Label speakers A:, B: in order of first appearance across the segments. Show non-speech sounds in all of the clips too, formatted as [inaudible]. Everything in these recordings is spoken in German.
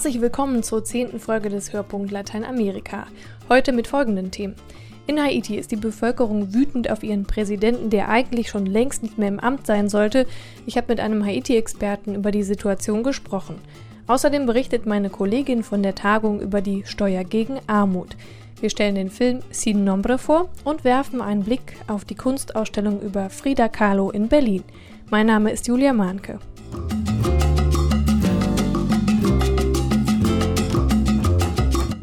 A: Herzlich willkommen zur zehnten Folge des Hörpunkt Lateinamerika. Heute mit folgenden Themen. In Haiti ist die Bevölkerung wütend auf ihren Präsidenten, der eigentlich schon längst nicht mehr im Amt sein sollte. Ich habe mit einem Haiti-Experten über die Situation gesprochen. Außerdem berichtet meine Kollegin von der Tagung über die Steuer gegen Armut. Wir stellen den Film Sin Nombre vor und werfen einen Blick auf die Kunstausstellung über Frida Kahlo in Berlin. Mein Name ist Julia Mahnke.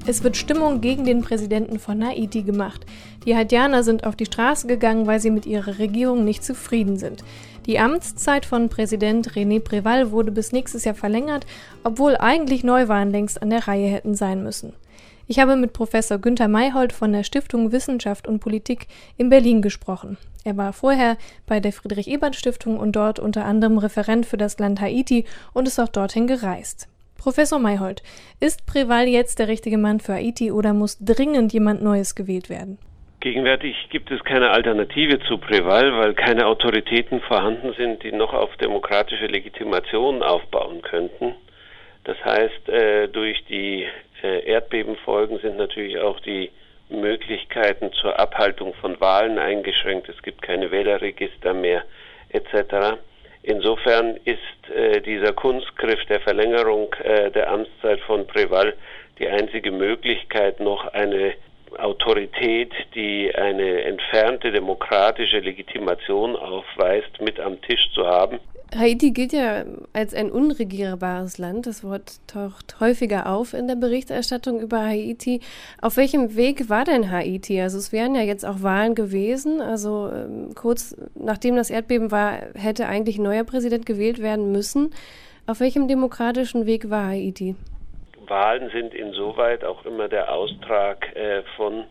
A: Es wird Stimmung gegen den Präsidenten von Haiti gemacht. Die Haitianer sind auf die Straße gegangen, weil sie mit ihrer Regierung nicht zufrieden sind. Die Amtszeit von Präsident René Preval wurde bis nächstes Jahr verlängert, obwohl eigentlich Neuwahlen längst an der Reihe hätten sein müssen. Ich habe mit Professor Günther Mayhold von der Stiftung Wissenschaft und Politik in Berlin gesprochen. Er war vorher bei der Friedrich-Ebert-Stiftung und dort unter anderem Referent für das Land Haiti und ist auch dorthin gereist. Professor Mayhold, ist Preval jetzt der richtige Mann für Haiti oder muss dringend jemand Neues gewählt werden?
B: Gegenwärtig gibt es keine Alternative zu Preval, weil keine Autoritäten vorhanden sind, die noch auf demokratische Legitimation aufbauen könnten. Das heißt, äh, durch die äh, Erdbebenfolgen sind natürlich auch die Möglichkeiten zur Abhaltung von Wahlen eingeschränkt. Es gibt keine Wählerregister mehr etc. Insofern ist äh, dieser Kunstgriff der Verlängerung äh, der Amtszeit von Preval die einzige Möglichkeit, noch eine Autorität, die eine entfernte demokratische Legitimation aufweist, mit am Tisch zu haben.
A: Haiti gilt ja als ein unregierbares Land. Das Wort taucht häufiger auf in der Berichterstattung über Haiti. Auf welchem Weg war denn Haiti? Also es wären ja jetzt auch Wahlen gewesen. Also ähm, kurz nachdem das Erdbeben war, hätte eigentlich ein neuer Präsident gewählt werden müssen. Auf welchem demokratischen Weg war Haiti?
B: Wahlen sind insoweit auch immer der Austrag äh, von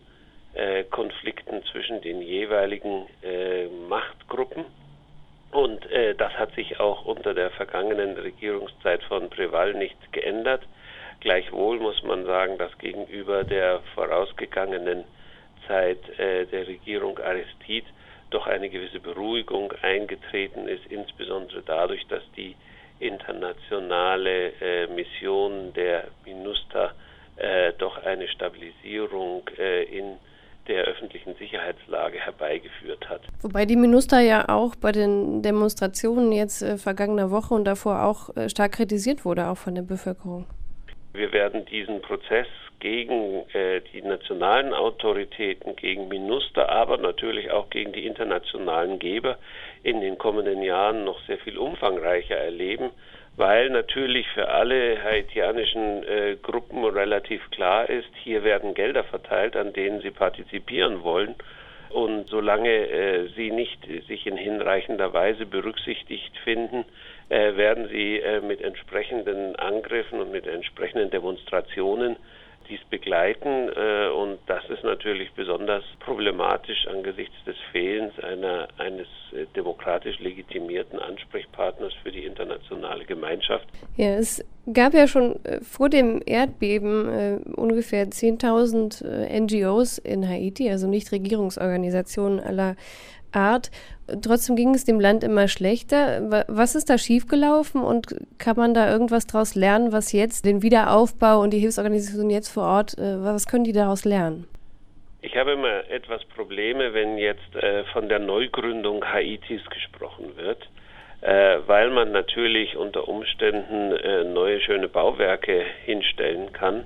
B: äh, Konflikten zwischen den jeweiligen äh, Machtgruppen und äh, das hat sich auch unter der vergangenen Regierungszeit von Preval nicht geändert. Gleichwohl muss man sagen, dass gegenüber der vorausgegangenen Zeit äh, der Regierung Aristide doch eine gewisse Beruhigung eingetreten ist, insbesondere dadurch, dass die internationale äh, Mission der MINUSTA äh, doch eine Stabilisierung äh, in der öffentlichen Sicherheitslage herbeigeführt hat.
A: Wobei die MINUSTA ja auch bei den Demonstrationen jetzt äh, vergangener Woche und davor auch äh, stark kritisiert wurde, auch von der Bevölkerung.
B: Wir werden diesen Prozess gegen äh, die nationalen Autoritäten, gegen MINUSTA, aber natürlich auch gegen die internationalen Geber in den kommenden Jahren noch sehr viel umfangreicher erleben weil natürlich für alle haitianischen äh, Gruppen relativ klar ist, hier werden Gelder verteilt, an denen sie partizipieren wollen. Und solange äh, sie nicht sich in hinreichender Weise berücksichtigt finden, äh, werden sie äh, mit entsprechenden Angriffen und mit entsprechenden Demonstrationen dies begleiten. Äh, und das ist natürlich besonders problematisch angesichts des Fehlens einer, eines äh, demokratisch legitimierten Ansprechpartners für die internationale Gemeinschaft.
A: Ja, es gab ja schon äh, vor dem Erdbeben äh, ungefähr 10.000 äh, NGOs in Haiti, also Nichtregierungsorganisationen aller Art. Trotzdem ging es dem Land immer schlechter. Was ist da schiefgelaufen und kann man da irgendwas daraus lernen, was jetzt den Wiederaufbau und die Hilfsorganisationen jetzt vor Ort, äh, was können die daraus lernen?
B: Ich habe immer etwas Probleme, wenn jetzt äh, von der Neugründung Haitis gesprochen wird, äh, weil man natürlich unter Umständen neue schöne Bauwerke hinstellen kann,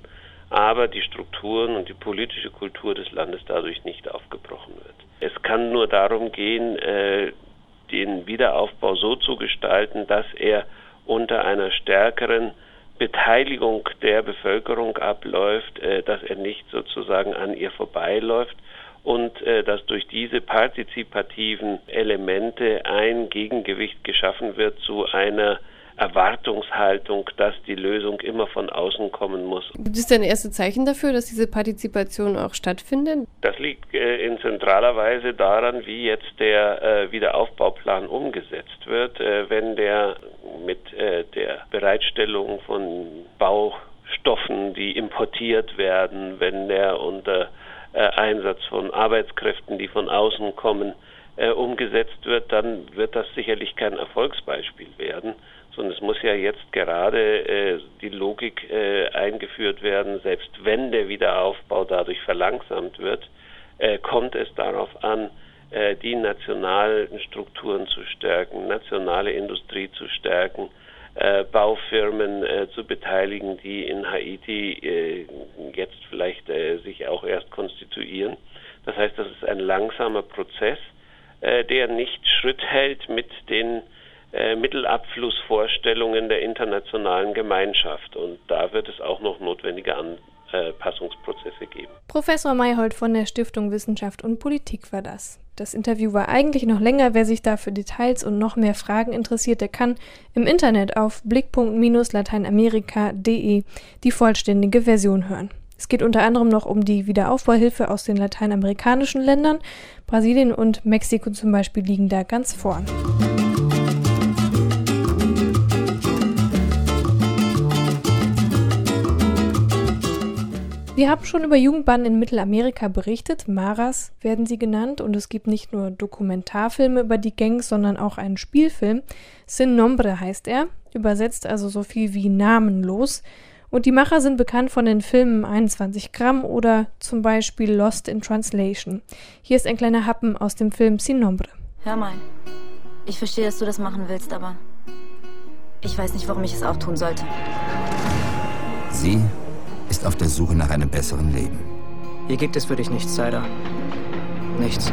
B: aber die Strukturen und die politische Kultur des Landes dadurch nicht aufgebrochen wird. Es kann nur darum gehen, äh, den Wiederaufbau so zu gestalten, dass er unter einer stärkeren Beteiligung der Bevölkerung abläuft, äh, dass er nicht sozusagen an ihr vorbeiläuft und äh, dass durch diese partizipativen Elemente ein Gegengewicht geschaffen wird zu einer Erwartungshaltung, dass die Lösung immer von außen kommen muss.
A: Gibt es denn erste Zeichen dafür, dass diese Partizipation auch stattfindet?
B: Das liegt äh, in zentraler Weise daran, wie jetzt der äh, Wiederaufbauplan umgesetzt wird. Äh, wenn der mit äh, der Bereitstellung von Baustoffen, die importiert werden, wenn der unter äh, Einsatz von Arbeitskräften, die von außen kommen, äh, umgesetzt wird, dann wird das sicherlich kein Erfolgsbeispiel werden sondern es muss ja jetzt gerade äh, die Logik äh, eingeführt werden, selbst wenn der Wiederaufbau dadurch verlangsamt wird, äh, kommt es darauf an, äh, die nationalen Strukturen zu stärken, nationale Industrie zu stärken, äh, Baufirmen äh, zu beteiligen, die in Haiti äh, jetzt vielleicht äh, sich auch erst konstituieren. Das heißt, das ist ein langsamer Prozess, äh, der nicht Schritt hält mit den äh, Mittelabflussvorstellungen der internationalen Gemeinschaft. Und da wird es auch noch notwendige Anpassungsprozesse geben.
A: Professor Mayhold von der Stiftung Wissenschaft und Politik war das. Das Interview war eigentlich noch länger. Wer sich da für Details und noch mehr Fragen interessiert, der kann im Internet auf blickpunkt-lateinamerika.de die vollständige Version hören. Es geht unter anderem noch um die Wiederaufbauhilfe aus den lateinamerikanischen Ländern. Brasilien und Mexiko zum Beispiel liegen da ganz vorn. Wir haben schon über Jugendbahnen in Mittelamerika berichtet. Maras werden sie genannt. Und es gibt nicht nur Dokumentarfilme über die Gangs, sondern auch einen Spielfilm. Sin Nombre heißt er, übersetzt also so viel wie namenlos. Und die Macher sind bekannt von den Filmen 21 Gramm oder zum Beispiel Lost in Translation. Hier ist ein kleiner Happen aus dem Film Sin Nombre.
C: Hör mal, ich verstehe, dass du das machen willst, aber ich weiß nicht, warum ich es auch tun sollte.
D: Sie ist auf der Suche nach einem besseren Leben.
E: Hier gibt es für dich nichts, Sider. Nichts.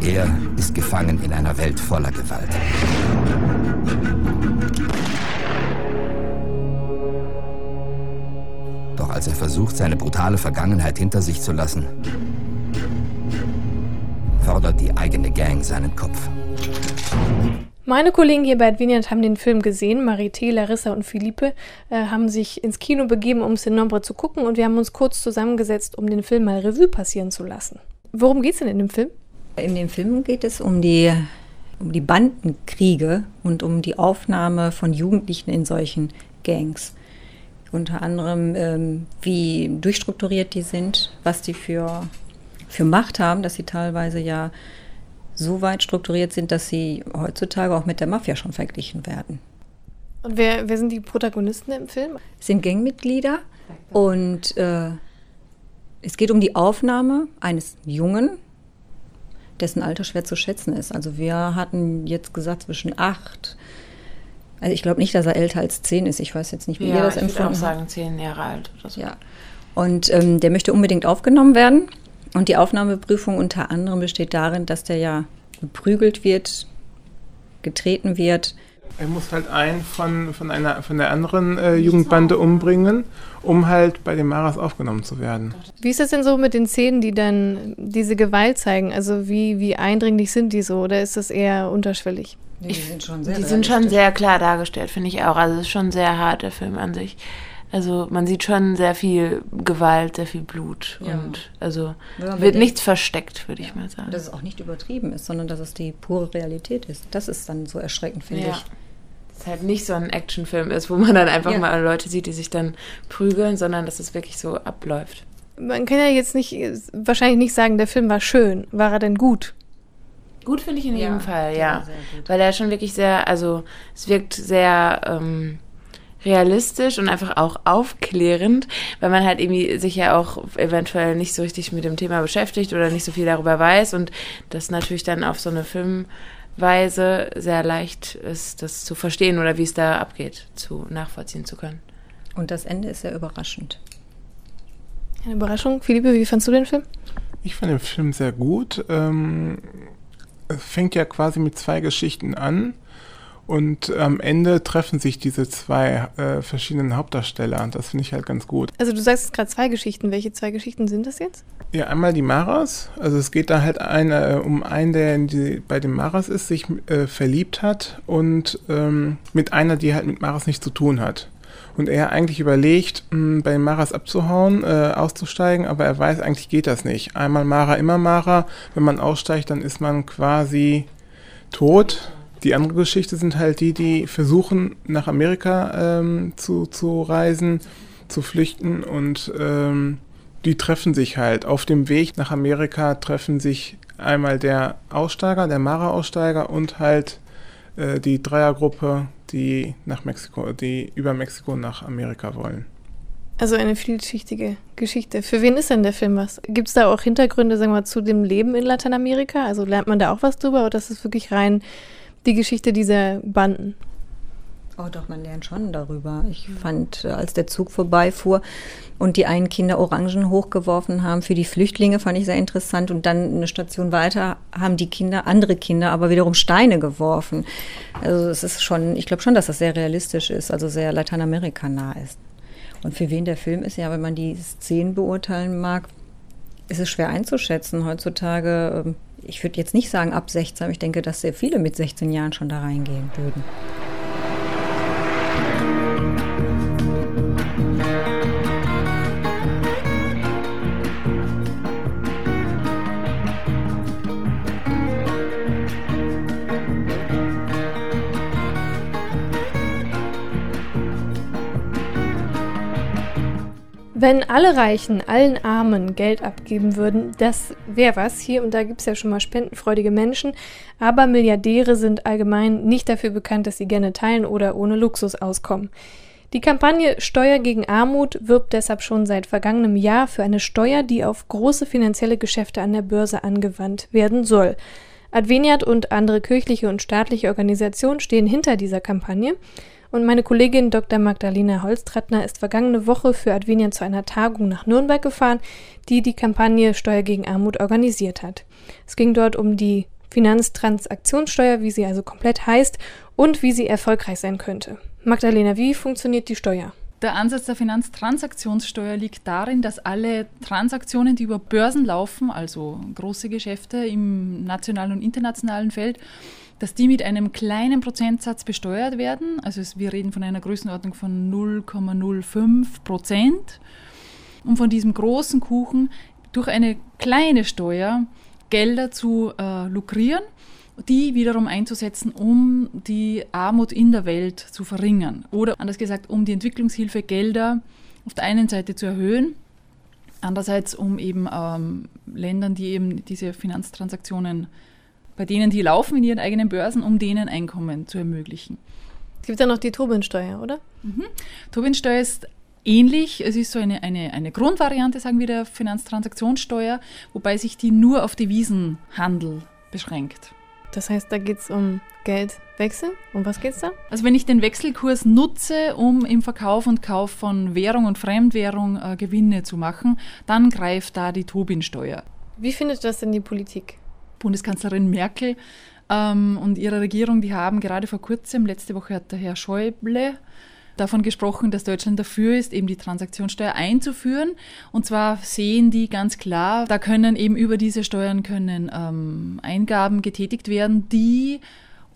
D: Er ist gefangen in einer Welt voller Gewalt. Doch als er versucht, seine brutale Vergangenheit hinter sich zu lassen, fordert die eigene Gang seinen Kopf.
A: Meine Kollegen hier bei Adveniat haben den Film gesehen. Marité, Larissa und Philippe äh, haben sich ins Kino begeben, um Sin Nombre zu gucken und wir haben uns kurz zusammengesetzt, um den Film mal Revue passieren zu lassen. Worum geht es denn in dem Film?
F: In dem Film geht es um die, um die Bandenkriege und um die Aufnahme von Jugendlichen in solchen Gangs. Unter anderem, ähm, wie durchstrukturiert die sind, was die für, für Macht haben, dass sie teilweise ja so weit strukturiert sind, dass sie heutzutage auch mit der Mafia schon verglichen werden.
A: Und wer, wer sind die Protagonisten im Film?
F: Es sind Gangmitglieder und äh, es geht um die Aufnahme eines Jungen, dessen Alter schwer zu schätzen ist. Also wir hatten jetzt gesagt zwischen acht, also ich glaube nicht, dass er älter als zehn ist. Ich weiß jetzt nicht, wie
G: ja,
F: ihr das
G: ich
F: empfunden
G: würde auch
F: habt.
G: sagen, zehn Jahre alt oder so.
F: Ja. Und ähm, der möchte unbedingt aufgenommen werden. Und die Aufnahmeprüfung unter anderem besteht darin, dass der ja geprügelt wird, getreten wird.
H: Er muss halt einen von, von, einer, von der anderen äh, Jugendbande umbringen, um halt bei den Maras aufgenommen zu werden.
A: Wie ist das denn so mit den Szenen, die dann diese Gewalt zeigen? Also wie, wie eindringlich sind die so oder ist das eher unterschwellig?
F: Die sind schon
G: Die sind schon sehr klar dargestellt, finde ich auch. Also es ist schon sehr hart, der Film an sich. Also man sieht schon sehr viel Gewalt, sehr viel Blut
F: Ja.
G: und also
F: man
G: wird
F: bedenkt-
G: nichts versteckt, würde ich mal sagen.
F: Dass es auch nicht übertrieben ist, sondern dass es die pure Realität ist. Das ist dann so erschreckend, finde
G: Ja.
F: ich.
G: Dass es halt nicht so ein Actionfilm ist, wo man dann einfach
F: Ja.
G: mal Leute sieht, die sich dann prügeln, sondern dass es wirklich so abläuft.
A: Man kann ja jetzt nicht, wahrscheinlich nicht sagen, der Film war schön. War er denn gut?
G: Gut finde ich in
F: Ja,
G: jedem Fall, ja. Weil er schon wirklich sehr, also es wirkt sehr ähm, realistisch und einfach auch aufklärend, weil man halt irgendwie sich ja auch eventuell nicht so richtig mit dem Thema beschäftigt oder nicht so viel darüber weiß und das natürlich dann auf so eine Filmweise sehr leicht ist, das zu verstehen oder wie es da abgeht, zu nachvollziehen zu können.
F: Und das Ende ist sehr überraschend.
A: Eine Überraschung. Philippe, wie fandst du den Film?
H: Ich fand den Film sehr gut. Ähm, es fängt ja quasi mit zwei Geschichten an. Und am Ende treffen sich diese zwei äh, verschiedenen Hauptdarsteller. Das finde ich halt ganz gut.
A: Also du sagst jetzt gerade zwei Geschichten. Welche zwei Geschichten sind das jetzt?
H: Ja, einmal die Maras. Also es geht da halt eine, äh, um einen, der die, bei den Maras ist, sich äh, verliebt hat und ähm, mit einer, die halt mit Maras nichts zu tun hat. Und er eigentlich überlegt, mh, bei den Maras abzuhauen, äh, auszusteigen, aber er weiß, eigentlich geht das nicht. Einmal Mara, immer Mara. Wenn man aussteigt, dann ist man quasi tot. Die andere Geschichte sind halt die, die versuchen, nach Amerika ähm, zu, zu reisen, zu flüchten und ähm, die treffen sich halt. Auf dem Weg nach Amerika treffen sich einmal der Aussteiger, der Mara-Aussteiger und halt äh, die Dreiergruppe die nach Mexiko, die über Mexiko nach Amerika wollen.
A: Also eine vielschichtige Geschichte. Für wen ist denn der Film was? Gibt es da auch Hintergründe, sagen wir mal, zu dem Leben in Lateinamerika? Also lernt man da auch was drüber oder ist es wirklich rein die Geschichte dieser Banden?
F: Oh doch, man lernt schon darüber. Ich fand, als der Zug vorbeifuhr und die einen Kinder Orangen hochgeworfen haben für die Flüchtlinge, fand ich sehr interessant. Und dann eine Station weiter haben die Kinder, andere Kinder, aber wiederum Steine geworfen. Also es ist schon, ich glaube schon, dass das sehr realistisch ist, also sehr Lateinamerika nah ist. Und für wen der Film ist, ja, wenn man die Szenen beurteilen mag, ist es schwer einzuschätzen heutzutage. Ich würde jetzt nicht sagen ab 16, aber ich denke, dass sehr viele mit 16 Jahren schon da reingehen würden.
A: Wenn alle Reichen allen Armen Geld abgeben würden, das wäre was. Hier und da gibt es ja schon mal spendenfreudige Menschen, aber Milliardäre sind allgemein nicht dafür bekannt, dass sie gerne teilen oder ohne Luxus auskommen. Die Kampagne Steuer gegen Armut wirbt deshalb schon seit vergangenem Jahr für eine Steuer, die auf große finanzielle Geschäfte an der Börse angewandt werden soll. Adveniat und andere kirchliche und staatliche Organisationen stehen hinter dieser Kampagne. Und meine Kollegin Dr. Magdalena Holstrattner ist vergangene Woche für Advenian zu einer Tagung nach Nürnberg gefahren, die die Kampagne Steuer gegen Armut organisiert hat. Es ging dort um die Finanztransaktionssteuer, wie sie also komplett heißt und wie sie erfolgreich sein könnte. Magdalena, wie funktioniert die Steuer?
I: Der Ansatz der Finanztransaktionssteuer liegt darin, dass alle Transaktionen, die über Börsen laufen, also große Geschäfte im nationalen und internationalen Feld, dass die mit einem kleinen Prozentsatz besteuert werden. Also wir reden von einer Größenordnung von 0,05 Prozent. Und von diesem großen Kuchen durch eine kleine Steuer Gelder zu äh, lukrieren, die wiederum einzusetzen, um die Armut in der Welt zu verringern. Oder anders gesagt, um die Entwicklungshilfe Gelder auf der einen Seite zu erhöhen, andererseits um eben ähm, Ländern, die eben diese Finanztransaktionen bei denen die laufen in ihren eigenen Börsen, um denen Einkommen zu ermöglichen.
A: Es gibt ja noch die Tobin-Steuer, oder?
I: Mhm. Tobin-Steuer ist ähnlich. Es ist so eine, eine, eine Grundvariante, sagen wir, der Finanztransaktionssteuer, wobei sich die nur auf Devisenhandel beschränkt.
A: Das heißt, da geht es um Geldwechsel. Um was geht es da?
I: Also wenn ich den Wechselkurs nutze, um im Verkauf und Kauf von Währung und Fremdwährung äh, Gewinne zu machen, dann greift da die Tobin-Steuer.
A: Wie findet das denn die Politik?
I: Bundeskanzlerin Merkel ähm, und ihre Regierung, die haben gerade vor kurzem, letzte Woche hat der Herr Schäuble davon gesprochen, dass Deutschland dafür ist, eben die Transaktionssteuer einzuführen. Und zwar sehen die ganz klar, da können eben über diese Steuern können ähm, Eingaben getätigt werden, die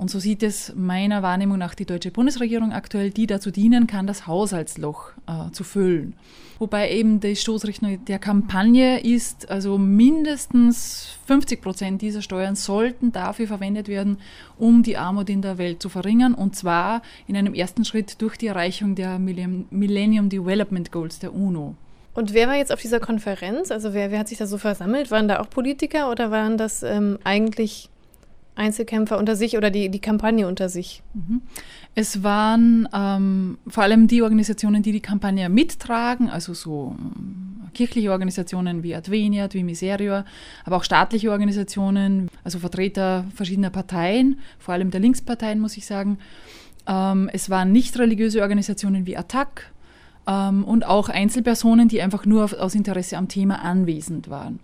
I: und so sieht es meiner Wahrnehmung nach die deutsche Bundesregierung aktuell, die dazu dienen kann, das Haushaltsloch äh, zu füllen. Wobei eben die Stoßrichtung der Kampagne ist, also mindestens 50 Prozent dieser Steuern sollten dafür verwendet werden, um die Armut in der Welt zu verringern. Und zwar in einem ersten Schritt durch die Erreichung der Millennium Development Goals der UNO.
A: Und wer war jetzt auf dieser Konferenz? Also wer, wer hat sich da so versammelt? Waren da auch Politiker oder waren das ähm, eigentlich Einzelkämpfer unter sich oder die, die Kampagne unter sich?
I: Mhm. Es waren ähm, vor allem die Organisationen, die die Kampagne mittragen, also so ähm, kirchliche Organisationen wie Adveniat, wie Miserior, aber auch staatliche Organisationen, also Vertreter verschiedener Parteien, vor allem der Linksparteien, muss ich sagen. Ähm, es waren nicht religiöse Organisationen wie ATTAC ähm, und auch Einzelpersonen, die einfach nur auf, aus Interesse am Thema anwesend waren.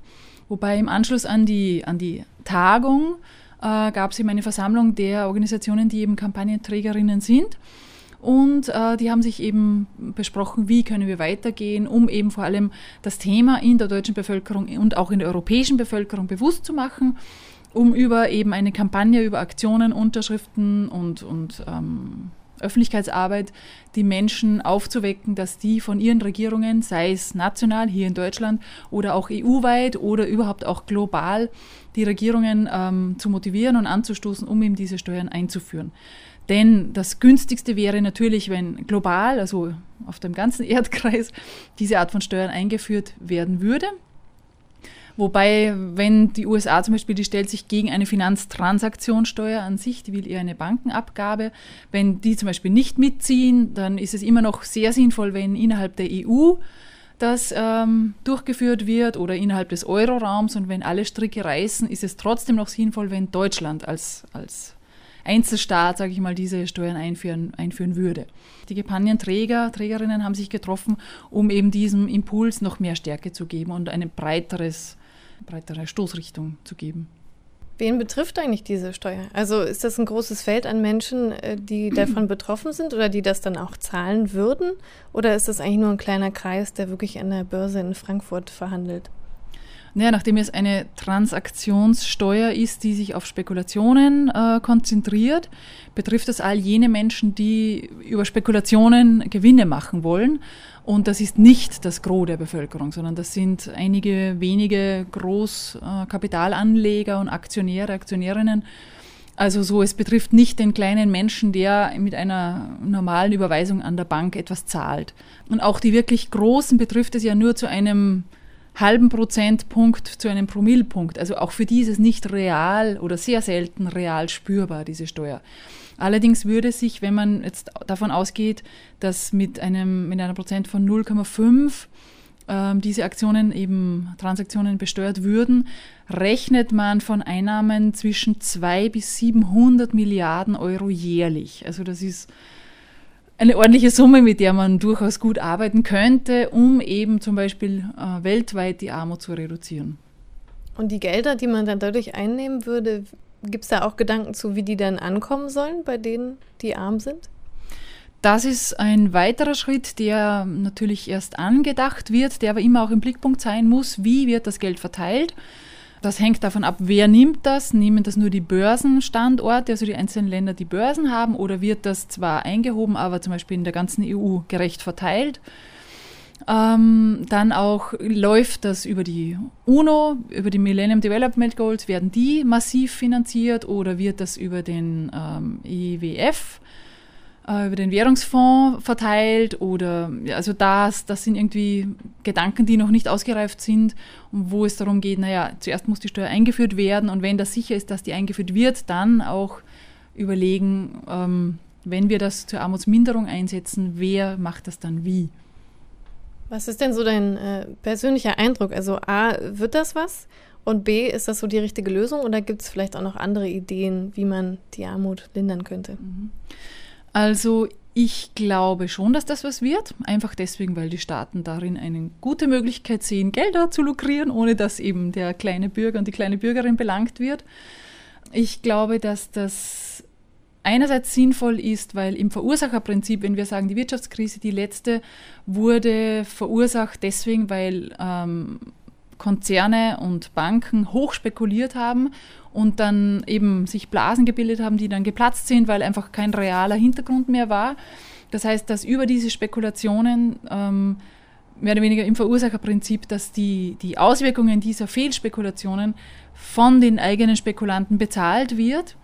I: Wobei im Anschluss an die, an die Tagung äh, gab es eben eine Versammlung der Organisationen, die eben Kampagnenträgerinnen sind. Und äh, die haben sich eben besprochen, wie können wir weitergehen, um eben vor allem das Thema in der deutschen Bevölkerung und auch in der europäischen Bevölkerung bewusst zu machen, um über eben eine Kampagne, über Aktionen, Unterschriften und, und ähm, Öffentlichkeitsarbeit die Menschen aufzuwecken, dass die von ihren Regierungen, sei es national hier in Deutschland oder auch EU-weit oder überhaupt auch global, die Regierungen ähm, zu motivieren und anzustoßen, um eben diese Steuern einzuführen. Denn das günstigste wäre natürlich, wenn global, also auf dem ganzen [laughs] Erdkreis, diese Art von Steuern eingeführt werden würde. Wobei, wenn die USA zum Beispiel, die stellt sich gegen eine Finanztransaktionssteuer an sich, die will eher eine Bankenabgabe. Wenn die zum Beispiel nicht mitziehen, dann ist es immer noch sehr sinnvoll, wenn innerhalb der EU das ähm, durchgeführt wird oder innerhalb des Euroraums und wenn alle Stricke reißen, ist es trotzdem noch sinnvoll, wenn Deutschland als, als Einzelstaat, sage ich mal, diese Steuern einführen, einführen würde. Die Kampagnenträger, Trägerinnen haben sich getroffen, um eben diesem Impuls noch mehr Stärke zu geben und eine breiteres, breitere Stoßrichtung zu geben.
A: Wen betrifft eigentlich diese Steuer? Also ist das ein großes Feld an Menschen, äh, die [clears throat] davon betroffen sind oder die das dann auch zahlen würden? Oder ist das eigentlich nur ein kleiner Kreis, der wirklich an der Börse in Frankfurt verhandelt?
I: Naja, nachdem es eine Transaktionssteuer ist, die sich auf Spekulationen äh, konzentriert, betrifft das all jene Menschen, die über Spekulationen Gewinne machen wollen. Und das ist nicht das Gros der Bevölkerung, sondern das sind einige wenige Großkapitalanleger äh, und Aktionäre, Aktionärinnen. Also so, es betrifft nicht den kleinen Menschen, der mit einer normalen Überweisung an der Bank etwas zahlt. Und auch die wirklich Großen betrifft es ja nur zu einem halben Prozentpunkt zu einem Promillpunkt. Also auch für die ist es nicht real oder sehr selten real spürbar, diese Steuer. Allerdings würde sich, wenn man jetzt davon ausgeht, dass mit einem, mit einer Prozent von 0,5 ähm, diese Aktionen eben Transaktionen besteuert würden, rechnet man von Einnahmen zwischen 2 bis 700 Milliarden Euro jährlich. Also das ist eine ordentliche Summe, mit der man durchaus gut arbeiten könnte, um eben zum Beispiel äh, weltweit die Armut zu reduzieren.
A: Und die Gelder, die man dann dadurch einnehmen würde, gibt es da auch Gedanken zu, wie die dann ankommen sollen bei denen, die arm sind?
I: Das ist ein weiterer Schritt, der natürlich erst angedacht wird, der aber immer auch im Blickpunkt sein muss, wie wird das Geld verteilt. Das hängt davon ab, wer nimmt das? Nehmen das nur die Börsenstandorte, also die einzelnen Länder, die Börsen haben, oder wird das zwar eingehoben, aber zum Beispiel in der ganzen EU gerecht verteilt? Ähm, dann auch läuft das über die UNO, über die Millennium Development Goals, werden die massiv finanziert oder wird das über den ähm, IWF äh, über den Währungsfonds verteilt oder also das, das sind irgendwie Gedanken, die noch nicht ausgereift sind und wo es darum geht, naja, zuerst muss die Steuer eingeführt werden und wenn das sicher ist, dass die eingeführt wird, dann auch überlegen, ähm, wenn wir das zur Armutsminderung einsetzen, wer macht das dann wie?
A: Was ist denn so dein äh, persönlicher Eindruck? Also A, wird das was? Und B, ist das so die richtige Lösung oder gibt es vielleicht auch noch andere Ideen, wie man die Armut lindern könnte? Mhm.
I: Also ich glaube schon, dass das was wird. Einfach deswegen, weil die Staaten darin eine gute Möglichkeit sehen, Gelder zu lukrieren, ohne dass eben der kleine Bürger und die kleine Bürgerin belangt wird. Ich glaube, dass das einerseits sinnvoll ist, weil im Verursacherprinzip, wenn wir sagen, die Wirtschaftskrise, die letzte, wurde verursacht deswegen, weil ähm, Konzerne und Banken hoch spekuliert haben und dann eben sich Blasen gebildet haben, die dann geplatzt sind, weil einfach kein realer Hintergrund mehr war. Das heißt, dass über diese Spekulationen ähm, mehr oder weniger im Verursacherprinzip, dass die, die Auswirkungen dieser Fehlspekulationen von den eigenen Spekulanten bezahlt wird.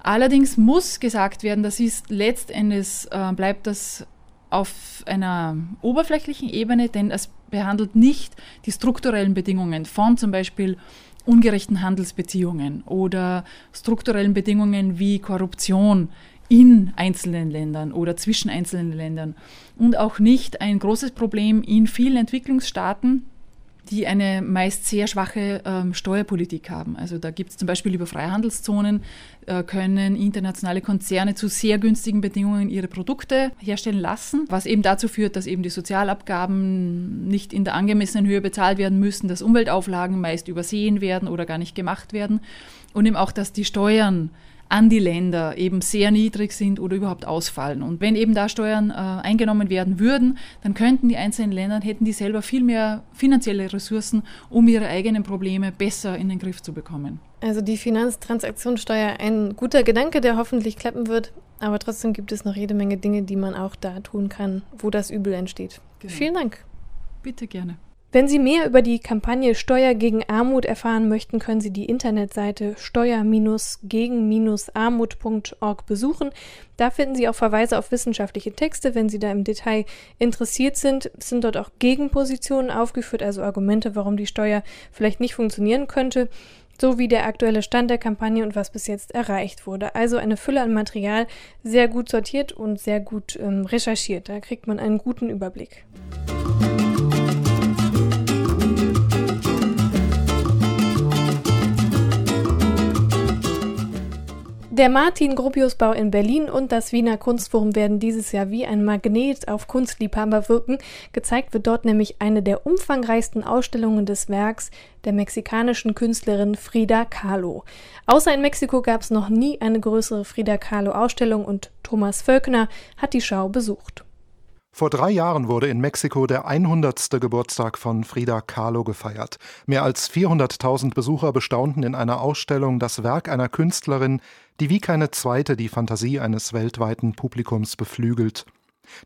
I: Allerdings muss gesagt werden, das ist letztendlich, äh, bleibt das auf einer oberflächlichen Ebene, denn es behandelt nicht die strukturellen Bedingungen von zum Beispiel ungerechten Handelsbeziehungen oder strukturellen Bedingungen wie Korruption in einzelnen Ländern oder zwischen einzelnen Ländern. Und auch nicht ein großes Problem in vielen Entwicklungsstaaten, die eine meist sehr schwache ähm, Steuerpolitik haben. Also da gibt es zum Beispiel über Freihandelszonen, äh, können internationale Konzerne zu sehr günstigen Bedingungen ihre Produkte herstellen lassen, was eben dazu führt, dass eben die Sozialabgaben nicht in der angemessenen Höhe bezahlt werden müssen, dass Umweltauflagen meist übersehen werden oder gar nicht gemacht werden und eben auch, dass die Steuern an die Länder eben sehr niedrig sind oder überhaupt ausfallen. Und wenn eben da Steuern äh, eingenommen werden würden, dann könnten die einzelnen Länder, hätten die selber viel mehr finanzielle Ressourcen, um ihre eigenen Probleme besser in den Griff zu bekommen.
A: Also die Finanztransaktionssteuer, ein guter Gedanke, der hoffentlich klappen wird, aber trotzdem gibt es noch jede Menge Dinge, die man auch da tun kann, wo das Übel entsteht. Genau. Vielen Dank.
I: Bitte gerne.
A: Wenn Sie mehr über die Kampagne Steuer gegen Armut erfahren möchten, können Sie die Internetseite steuer-gegen-armut.org besuchen. Da finden Sie auch Verweise auf wissenschaftliche Texte, wenn Sie da im Detail interessiert sind. Es sind dort auch Gegenpositionen aufgeführt, also Argumente, warum die Steuer vielleicht nicht funktionieren könnte sowie der aktuelle Stand der Kampagne und was bis jetzt erreicht wurde. Also eine Fülle an Material, sehr gut sortiert und sehr gut ähm, recherchiert. Da kriegt man einen guten Überblick. Der Martin-Gropius-Bau in Berlin und das Wiener Kunstforum werden dieses Jahr wie ein Magnet auf Kunstliebhaber wirken. Gezeigt wird dort nämlich eine der umfangreichsten Ausstellungen des Werks der mexikanischen Künstlerin Frida Kahlo. Außer in Mexiko gab es noch nie eine größere Frida Kahlo-Ausstellung und Thomas Völkner hat die Schau besucht.
J: Vor drei Jahren wurde in Mexiko der 100. Geburtstag von Frida Kahlo gefeiert. Mehr als 400.000 Besucher bestaunten in einer Ausstellung das Werk einer Künstlerin, die wie keine zweite die Fantasie eines weltweiten Publikums beflügelt.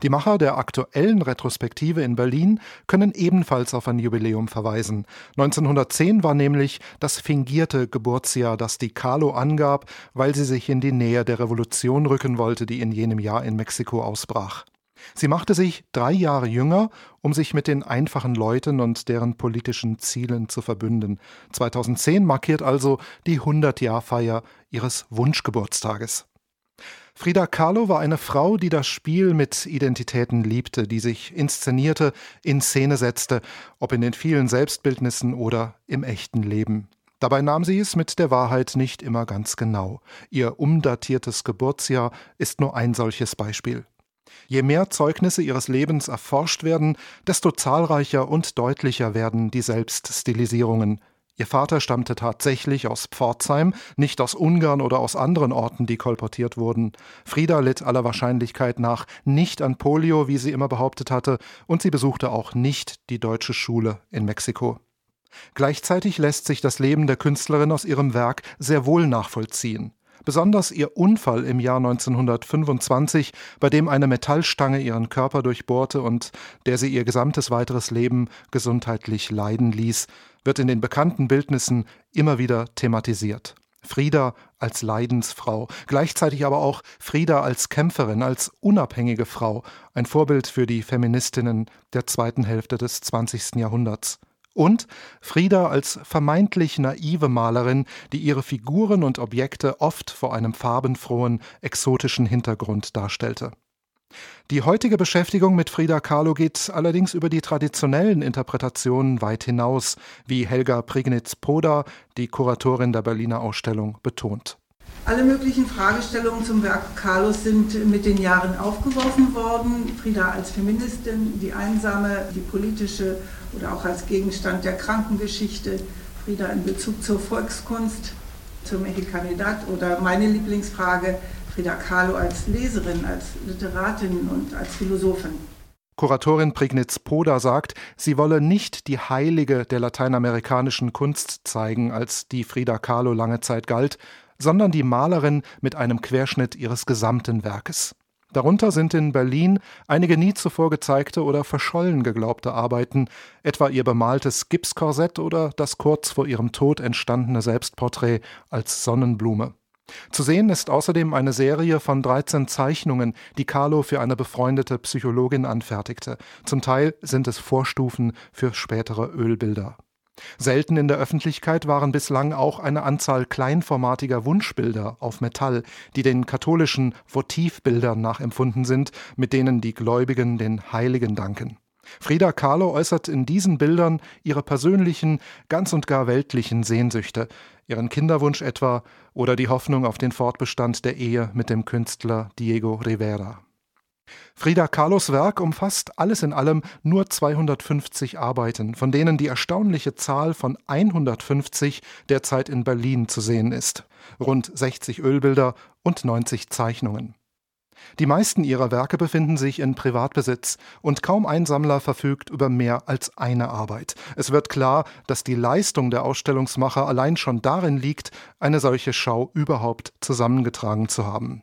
J: Die Macher der aktuellen Retrospektive in Berlin können ebenfalls auf ein Jubiläum verweisen. 1910 war nämlich das fingierte Geburtsjahr, das die Kahlo angab, weil sie sich in die Nähe der Revolution rücken wollte, die in jenem Jahr in Mexiko ausbrach. Sie machte sich drei Jahre jünger, um sich mit den einfachen Leuten und deren politischen Zielen zu verbünden. 2010 markiert also die 100-Jahr-Feier ihres Wunschgeburtstages. Frida Kahlo war eine Frau, die das Spiel mit Identitäten liebte, die sich inszenierte, in Szene setzte, ob in den vielen Selbstbildnissen oder im echten Leben. Dabei nahm sie es mit der Wahrheit nicht immer ganz genau. Ihr umdatiertes Geburtsjahr ist nur ein solches Beispiel. Je mehr Zeugnisse ihres Lebens erforscht werden, desto zahlreicher und deutlicher werden die Selbststilisierungen. Ihr Vater stammte tatsächlich aus Pforzheim, nicht aus Ungarn oder aus anderen Orten, die kolportiert wurden. Frieda litt aller Wahrscheinlichkeit nach nicht an Polio, wie sie immer behauptet hatte, und sie besuchte auch nicht die deutsche Schule in Mexiko. Gleichzeitig lässt sich das Leben der Künstlerin aus ihrem Werk sehr wohl nachvollziehen. Besonders ihr Unfall im Jahr 1925, bei dem eine Metallstange ihren Körper durchbohrte und der sie ihr gesamtes weiteres Leben gesundheitlich leiden ließ, wird in den bekannten Bildnissen immer wieder thematisiert. Frieda als Leidensfrau, gleichzeitig aber auch Frieda als Kämpferin, als unabhängige Frau, ein Vorbild für die Feministinnen der zweiten Hälfte des 20. Jahrhunderts. Und Frieda als vermeintlich naive Malerin, die ihre Figuren und Objekte oft vor einem farbenfrohen, exotischen Hintergrund darstellte. Die heutige Beschäftigung mit Frida Kahlo geht allerdings über die traditionellen Interpretationen weit hinaus, wie Helga Prignitz-Poda, die Kuratorin der Berliner Ausstellung, betont.
K: Alle möglichen Fragestellungen zum Werk Carlos sind mit den Jahren aufgeworfen worden. Frida als Feministin, die einsame, die politische oder auch als Gegenstand der Krankengeschichte. Frida in Bezug zur Volkskunst, zur Mexicanidad oder meine Lieblingsfrage, Frida Kahlo als Leserin, als Literatin und als Philosophin.
J: Kuratorin Prignitz Poda sagt, sie wolle nicht die Heilige der lateinamerikanischen Kunst zeigen, als die Frida Kahlo lange Zeit galt, sondern die Malerin mit einem Querschnitt ihres gesamten Werkes. Darunter sind in Berlin einige nie zuvor gezeigte oder verschollen geglaubte Arbeiten, etwa ihr bemaltes Gipskorsett oder das kurz vor ihrem Tod entstandene Selbstporträt als Sonnenblume. Zu sehen ist außerdem eine Serie von 13 Zeichnungen, die Carlo für eine befreundete Psychologin anfertigte. Zum Teil sind es Vorstufen für spätere Ölbilder. Selten in der Öffentlichkeit waren bislang auch eine Anzahl kleinformatiger Wunschbilder auf Metall, die den katholischen Votivbildern nachempfunden sind, mit denen die Gläubigen den Heiligen danken. Frida Kahlo äußert in diesen Bildern ihre persönlichen, ganz und gar weltlichen Sehnsüchte, ihren Kinderwunsch etwa oder die Hoffnung auf den Fortbestand der Ehe mit dem Künstler Diego Rivera. Frida Kahlos Werk umfasst alles in allem nur 250 Arbeiten, von denen die erstaunliche Zahl von 150 derzeit in Berlin zu sehen ist, rund 60 Ölbilder und 90 Zeichnungen. Die meisten ihrer Werke befinden sich in Privatbesitz und kaum ein Sammler verfügt über mehr als eine Arbeit. Es wird klar, dass die Leistung der Ausstellungsmacher allein schon darin liegt, eine solche Schau überhaupt zusammengetragen zu haben.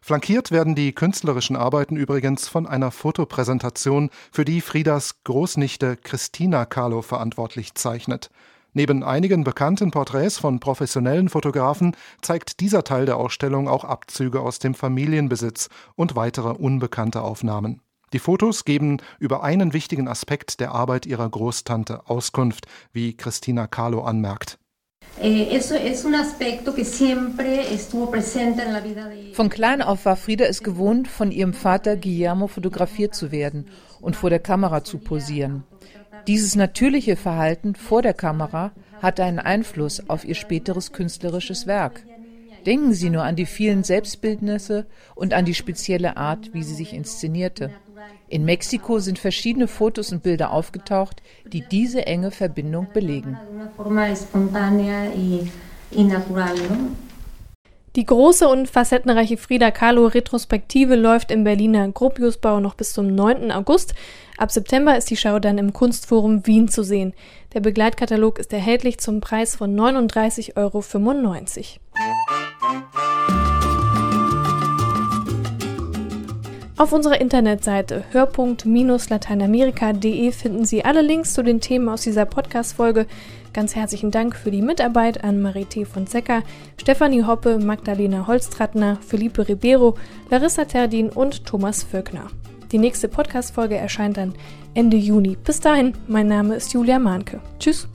J: Flankiert werden die künstlerischen Arbeiten übrigens von einer Fotopräsentation, für die Friedas Großnichte Christina Kahlo verantwortlich zeichnet. Neben einigen bekannten Porträts von professionellen Fotografen zeigt dieser Teil der Ausstellung auch Abzüge aus dem Familienbesitz und weitere unbekannte Aufnahmen. Die Fotos geben über einen wichtigen Aspekt der Arbeit ihrer Großtante Auskunft, wie Christina Kahlo anmerkt.
L: Eh, von klein auf war Frieda es gewohnt, von ihrem Vater Guillermo fotografiert zu werden und vor der Kamera zu posieren. Dieses natürliche Verhalten vor der Kamera hatte einen Einfluss auf ihr späteres künstlerisches Werk. Denken Sie nur an die vielen Selbstbildnisse und an die spezielle Art, wie sie sich inszenierte. In Mexiko sind verschiedene Fotos und Bilder aufgetaucht, die diese enge Verbindung belegen.
A: Die große und facettenreiche Frida Kahlo Retrospektive läuft im Berliner Gropiusbau noch bis zum 9. August. Ab September ist die Schau dann im Kunstforum Wien zu sehen. Der Begleitkatalog ist erhältlich zum Preis von 39,95 Euro. Auf unserer Internetseite hörpunkt-lateinamerika.de finden Sie alle Links zu den Themen aus dieser Podcast-Folge. Ganz herzlichen Dank für die Mitarbeit an Marité von Secker, Stefanie Hoppe, Magdalena Holztrattner, Felipe Ribeiro, Larissa Terdin und Thomas Völkner. Die nächste Podcast-Folge erscheint dann Ende Juni. Bis dahin, mein Name ist Julia Mahnke. Tschüss.